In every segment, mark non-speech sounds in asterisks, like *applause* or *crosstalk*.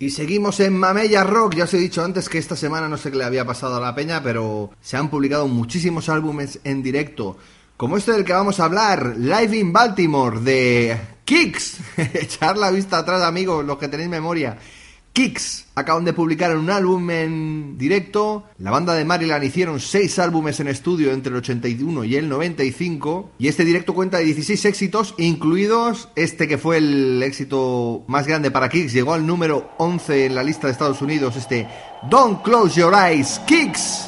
Y seguimos en Mamella Rock. Ya os he dicho antes que esta semana no sé qué le había pasado a la peña, pero se han publicado muchísimos álbumes en directo como este del que vamos a hablar, Live in Baltimore, de Kicks. *laughs* Echar la vista atrás, amigos, los que tenéis memoria. Kicks acaban de publicar un álbum en directo. La banda de Maryland hicieron seis álbumes en estudio entre el 81 y el 95. Y este directo cuenta de 16 éxitos, incluidos este que fue el éxito más grande para Kicks. Llegó al número 11 en la lista de Estados Unidos, este Don't Close Your Eyes, Kicks.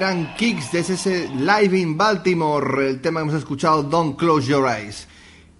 Eran Kicks de ese Live in Baltimore, el tema que hemos escuchado, Don't Close Your Eyes.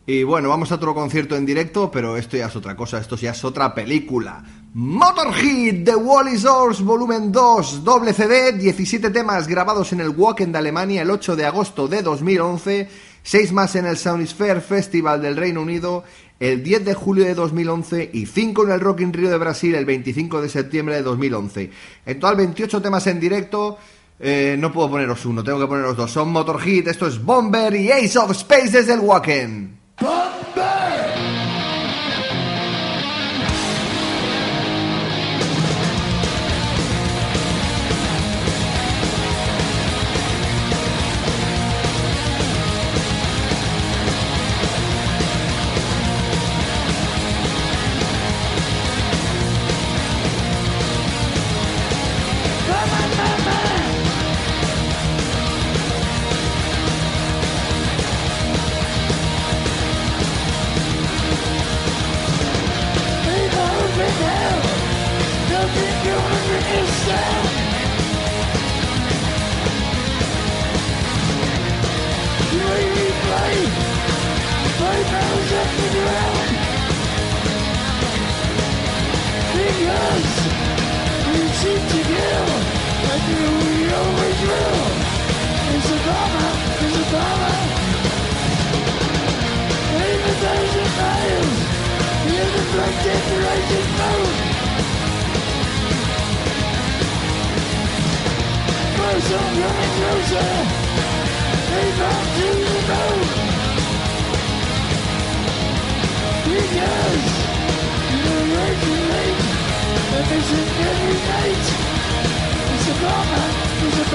Y bueno, vamos a otro concierto en directo, pero esto ya es otra cosa, esto ya es otra película. Motorhead The Wally Source Volumen 2, doble CD, 17 temas grabados en el Wacken de Alemania el 8 de agosto de 2011, 6 más en el Soundsphere Festival del Reino Unido el 10 de julio de 2011 y 5 en el Rock in Rio de Brasil el 25 de septiembre de 2011. En total 28 temas en directo. Eh, no puedo poneros uno, tengo que poneros dos. Son Motorhead, esto es Bomber y Ace of Space desde el Wacken.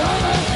Brother.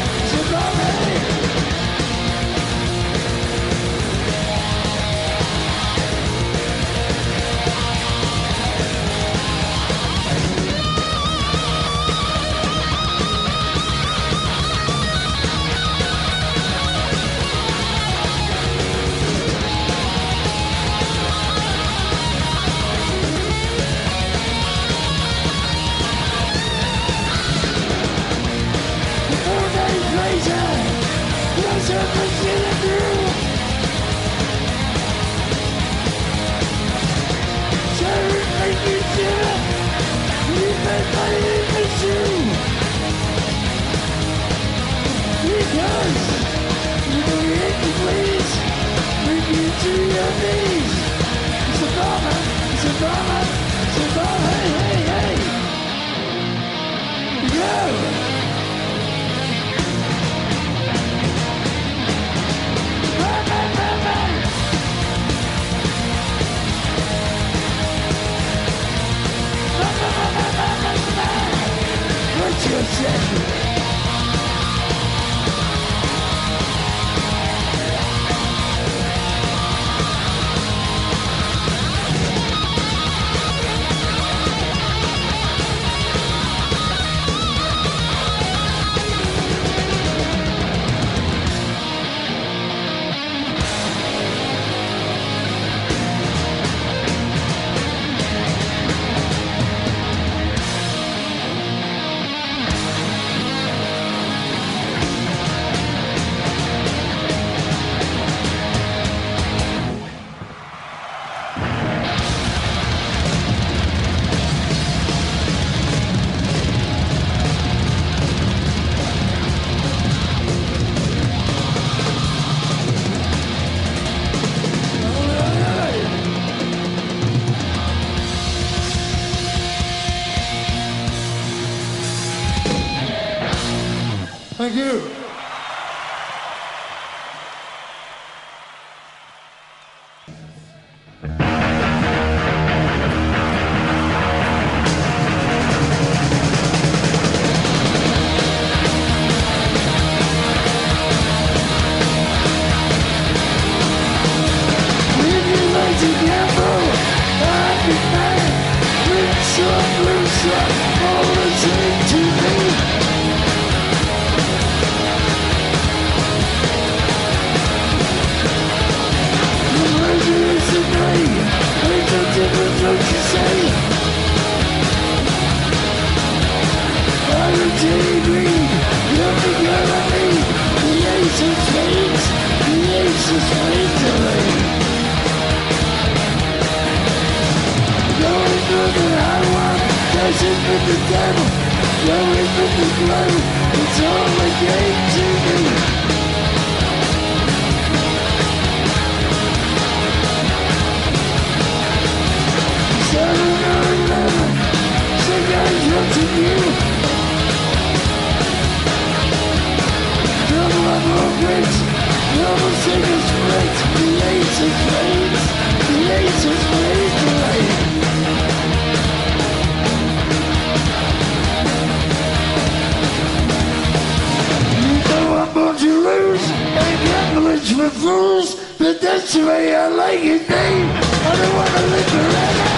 Gambling's for fools, but that's the way I like it, babe. I don't wanna live forever.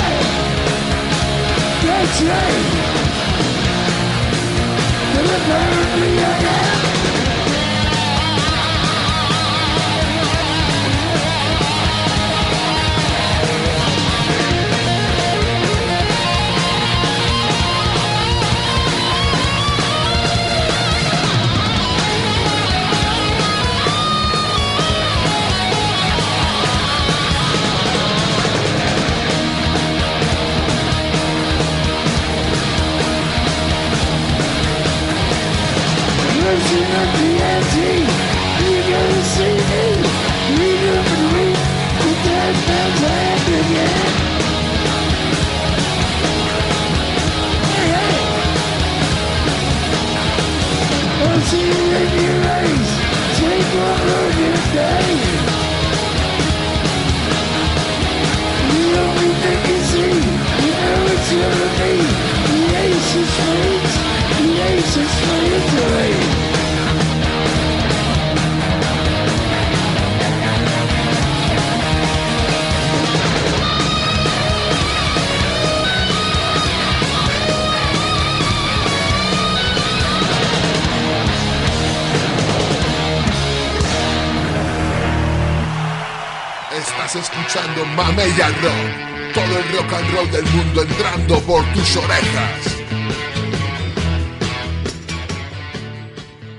That's right. Apparently I know it's gonna be the ace of spades, the ace Escuchando Mamella Rock, todo el rock and roll del mundo entrando por tus orejas.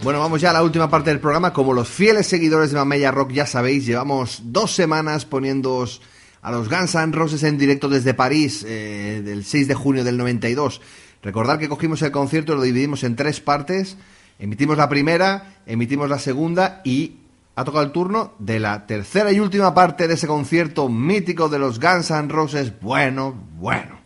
Bueno, vamos ya a la última parte del programa. Como los fieles seguidores de Mamella Rock ya sabéis, llevamos dos semanas poniéndoos a los Guns N' Roses en directo desde París, eh, del 6 de junio del 92. Recordad que cogimos el concierto y lo dividimos en tres partes. Emitimos la primera, emitimos la segunda y ha tocado el turno de la tercera y última parte de ese concierto mítico de los Guns N' Roses. Bueno, bueno.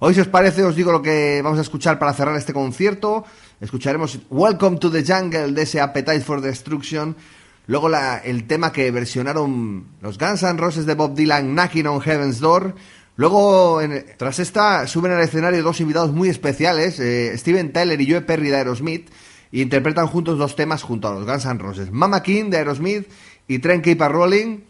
Hoy, si os parece, os digo lo que vamos a escuchar para cerrar este concierto. Escucharemos Welcome to the Jungle de ese Appetite for Destruction. Luego el tema que versionaron los Guns N' Roses de Bob Dylan, Knocking on Heaven's Door. Luego, en- tras esta, suben al escenario dos invitados muy especiales, eh, Steven Tyler y Joe Perry de Aerosmith, interpretan juntos dos temas junto a los Guns N' Roses. Mama King de Aerosmith y Train Keep a Rolling.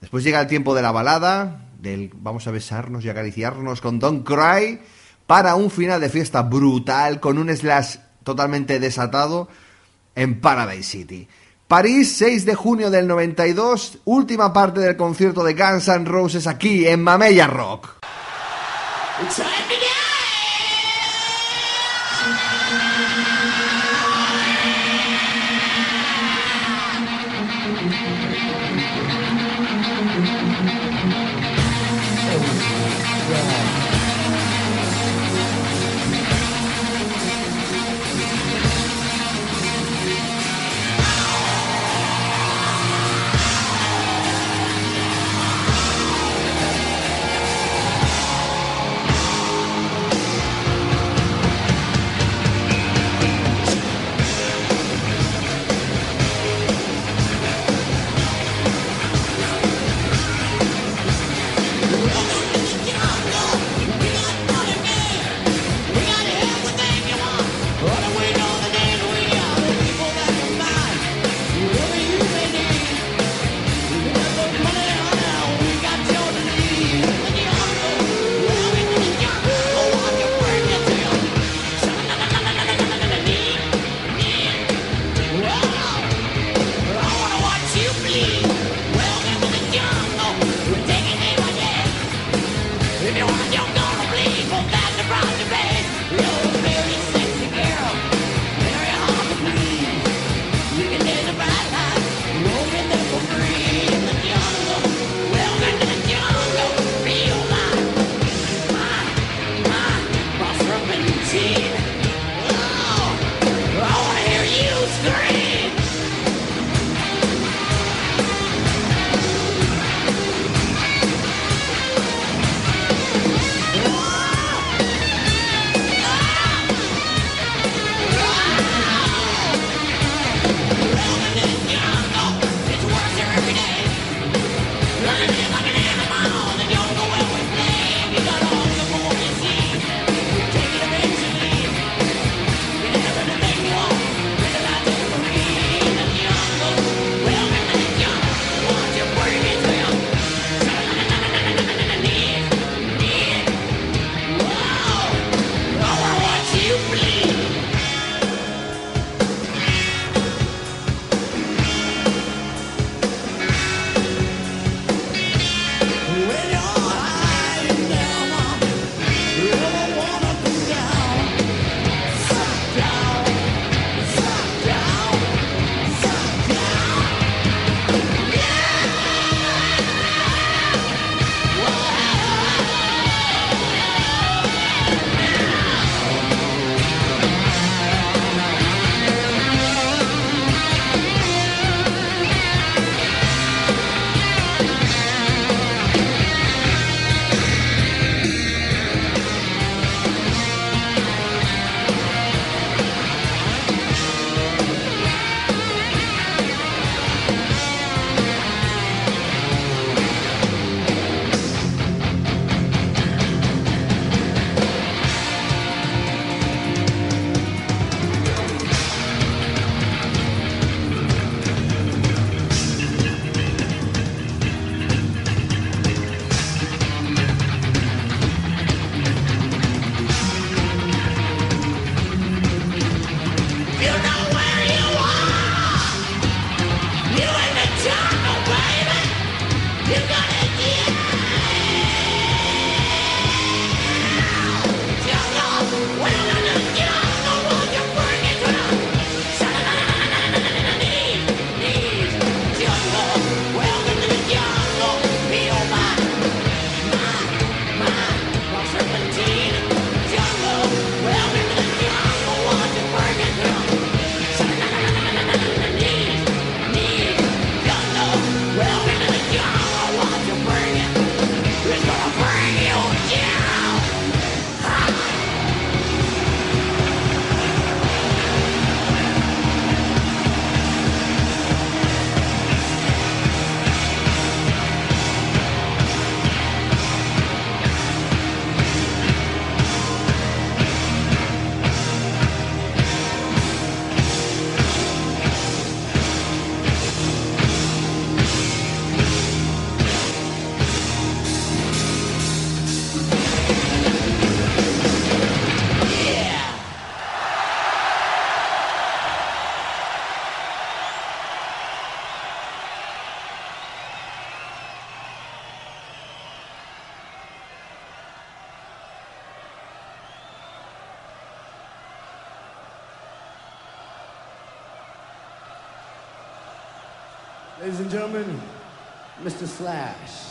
Después llega el tiempo de la balada, del vamos a besarnos y acariciarnos con Don't Cry, para un final de fiesta brutal con un slash totalmente desatado en Paradise City. París, 6 de junio del 92, última parte del concierto de Guns N' Roses aquí en Mamella Rock. Mr. Slash.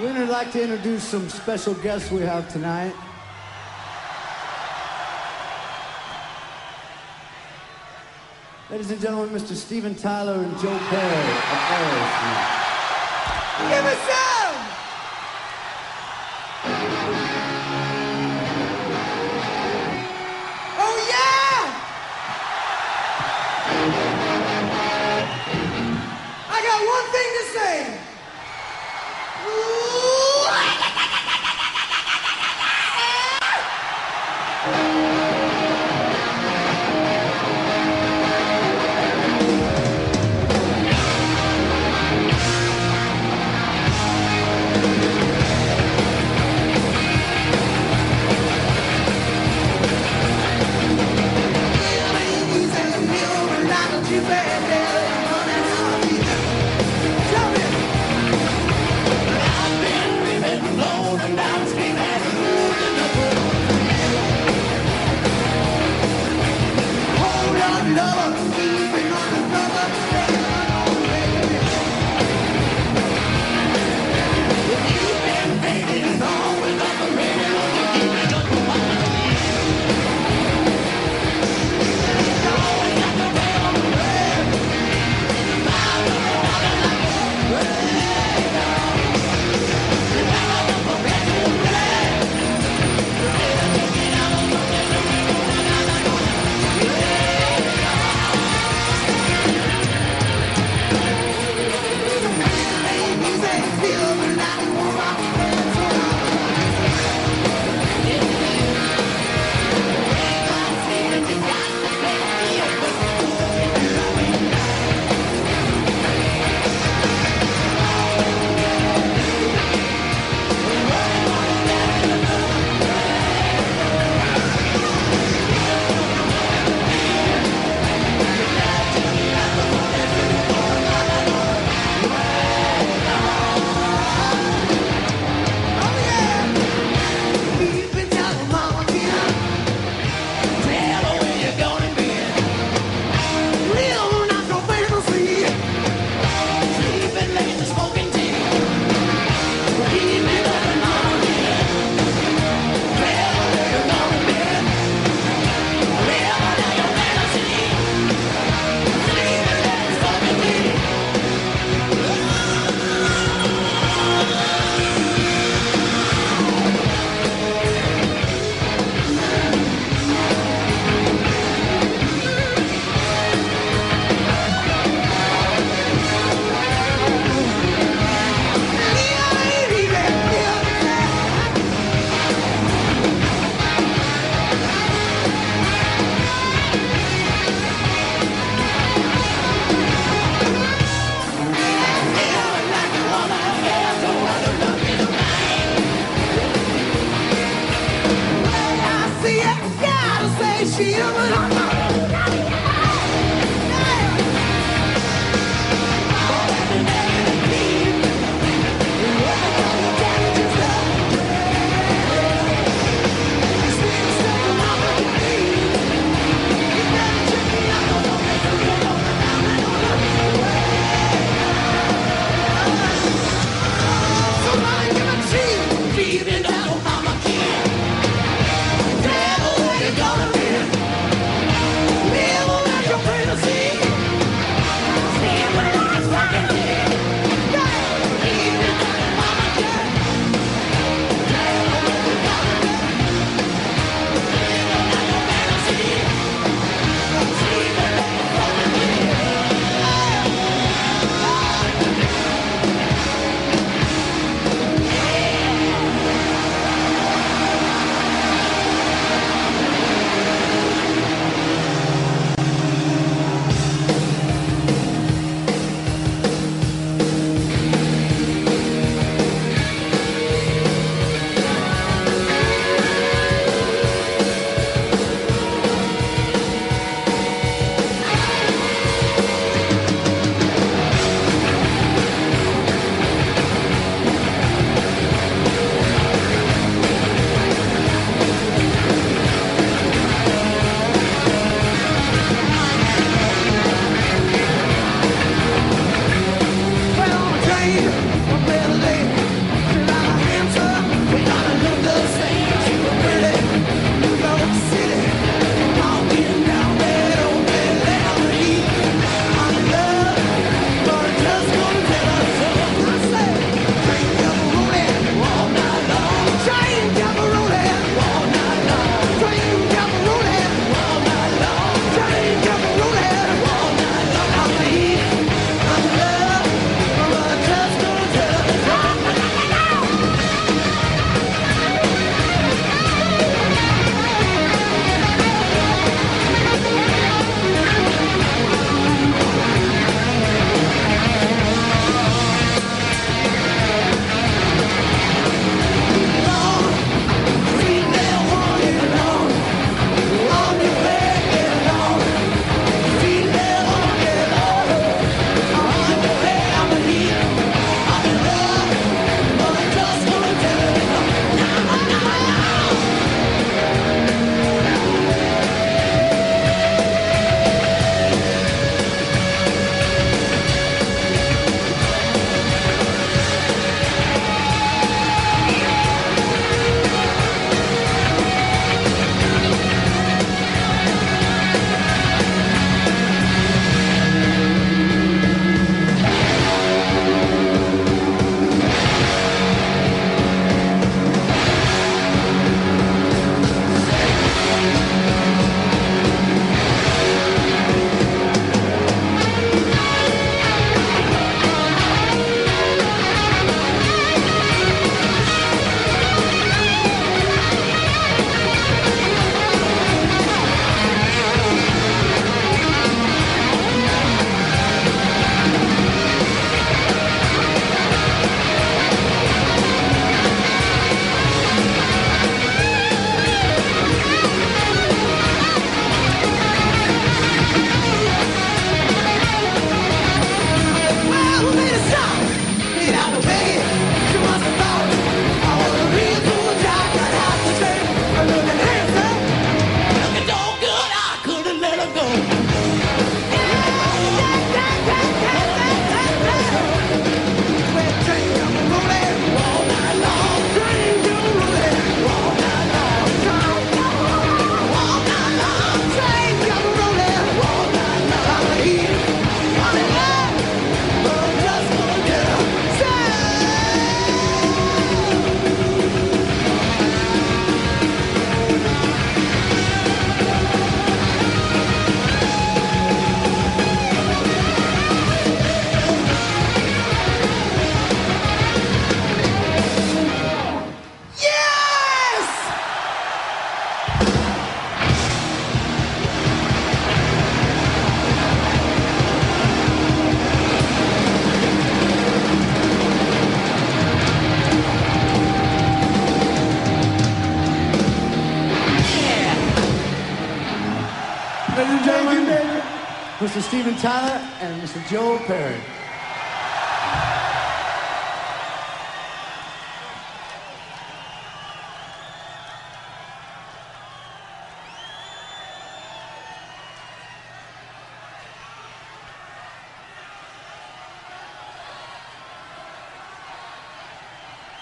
We'd like to introduce some special guests we have tonight. Ladies and gentlemen, Mr. Steven Tyler and Joe Perry of Aerosmith. Give us another Tyler and Mr. Joel Perry.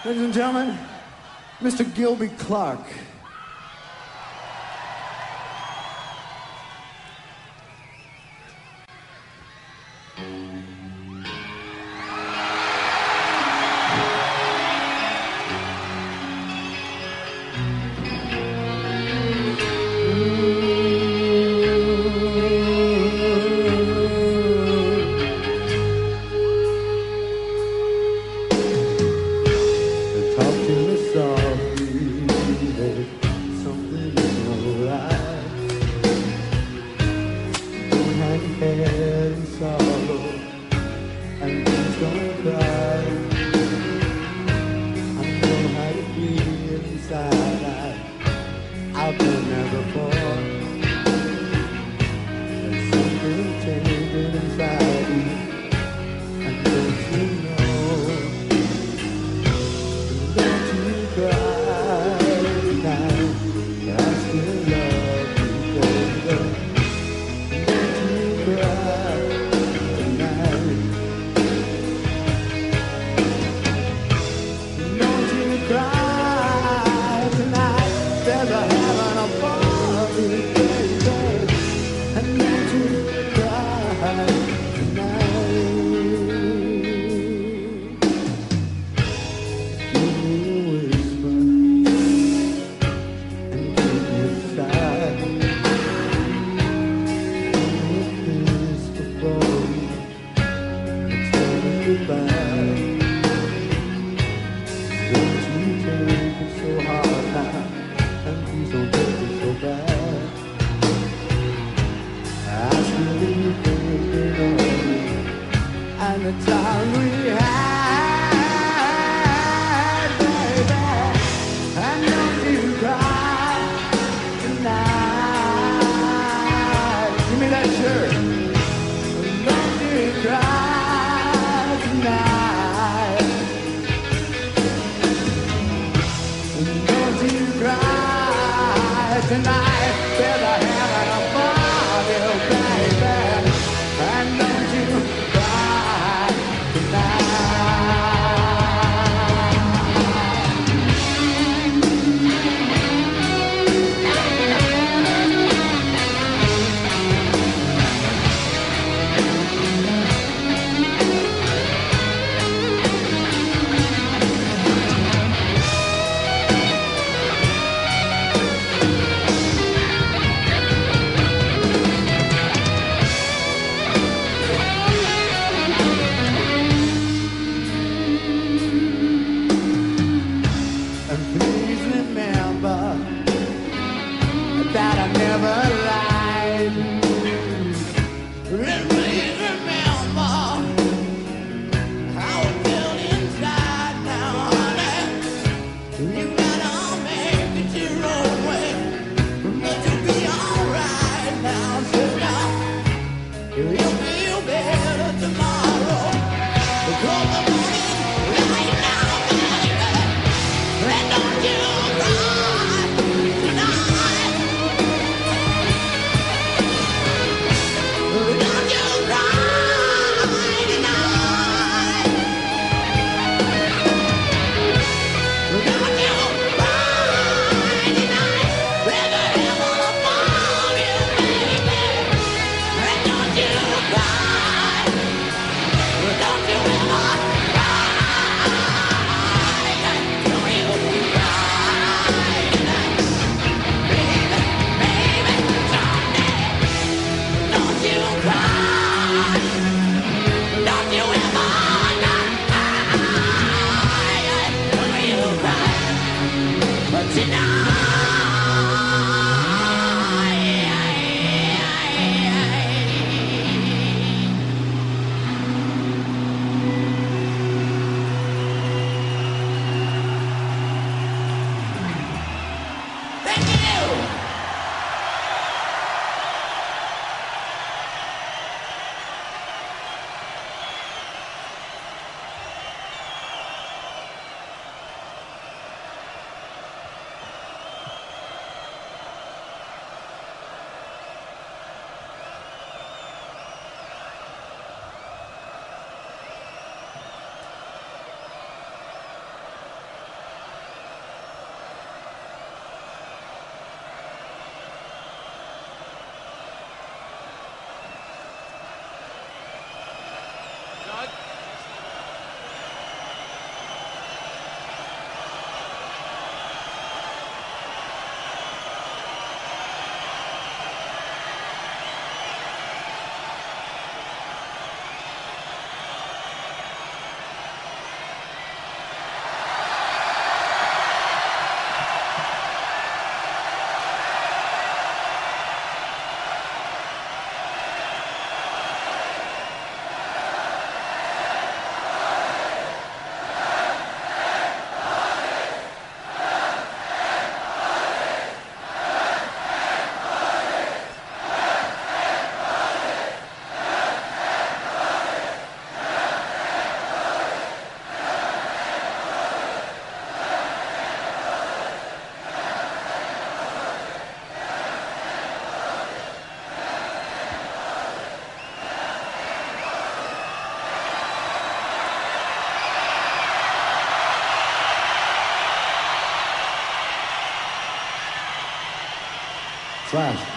Ladies and gentlemen, Mr. Gilby Clark. Flash.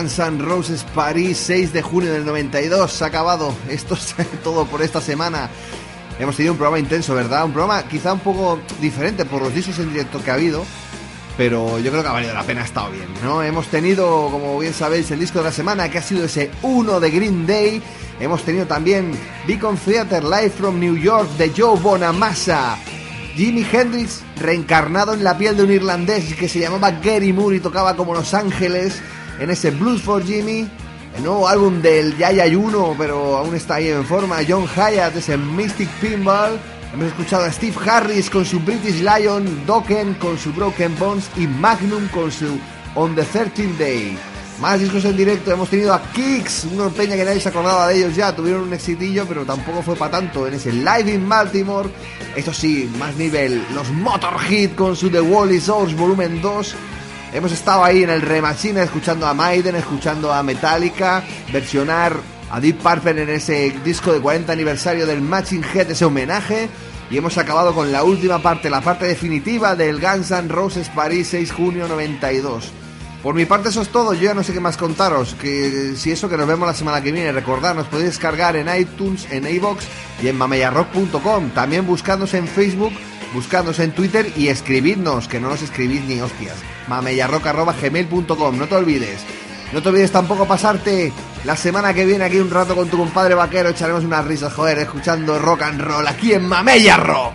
Guns N' Roses París, 6 de junio del 92. Se ha acabado. Esto es *laughs* todo por esta semana. Hemos tenido un programa intenso, ¿verdad? Un programa quizá un poco diferente por los discos en directo que ha habido. Pero yo creo que ha valido la pena, ha estado bien, ¿no? Hemos tenido, como bien sabéis, el disco de la semana que ha sido ese 1 de Green Day. Hemos tenido también Beacon Theater Live from New York de Joe Bonamassa. Jimi Hendrix reencarnado en la piel de un irlandés que se llamaba Gary Moore y tocaba como Los Ángeles en ese Blues for Jimmy. El nuevo álbum del Yaya Yuno, pero aún está ahí en forma. John Hyatt, ese Mystic Pinball. Hemos escuchado a Steve Harris con su British Lion, Dokken con su Broken Bones y Magnum con su On the 13th Day. Más discos en directo, hemos tenido a Kicks, una peña que nadie se acordaba de ellos ya, tuvieron un exitillo, pero tampoco fue para tanto en ese Live in Baltimore. Esto sí, más nivel, los Motorhead con su The Wall is Ours volumen 2. Hemos estado ahí en el Remachine escuchando a Maiden, escuchando a Metallica, versionar a Deep Purple en ese disco de 40 aniversario del Matching Head, ese homenaje. Y hemos acabado con la última parte, la parte definitiva del Guns N' Roses París 6 junio 92. Por mi parte eso es todo, yo ya no sé qué más contaros, que si eso que nos vemos la semana que viene, recordad, nos podéis descargar en iTunes, en iBox y en mamellarrock.com, también buscándonos en Facebook, buscándonos en Twitter y escribidnos, que no nos escribís ni hostias, mamellarrock.gmail.com, no te olvides. No te olvides tampoco pasarte la semana que viene aquí un rato con tu compadre vaquero, echaremos unas risas, joder, escuchando rock and roll aquí en Mamella Rock.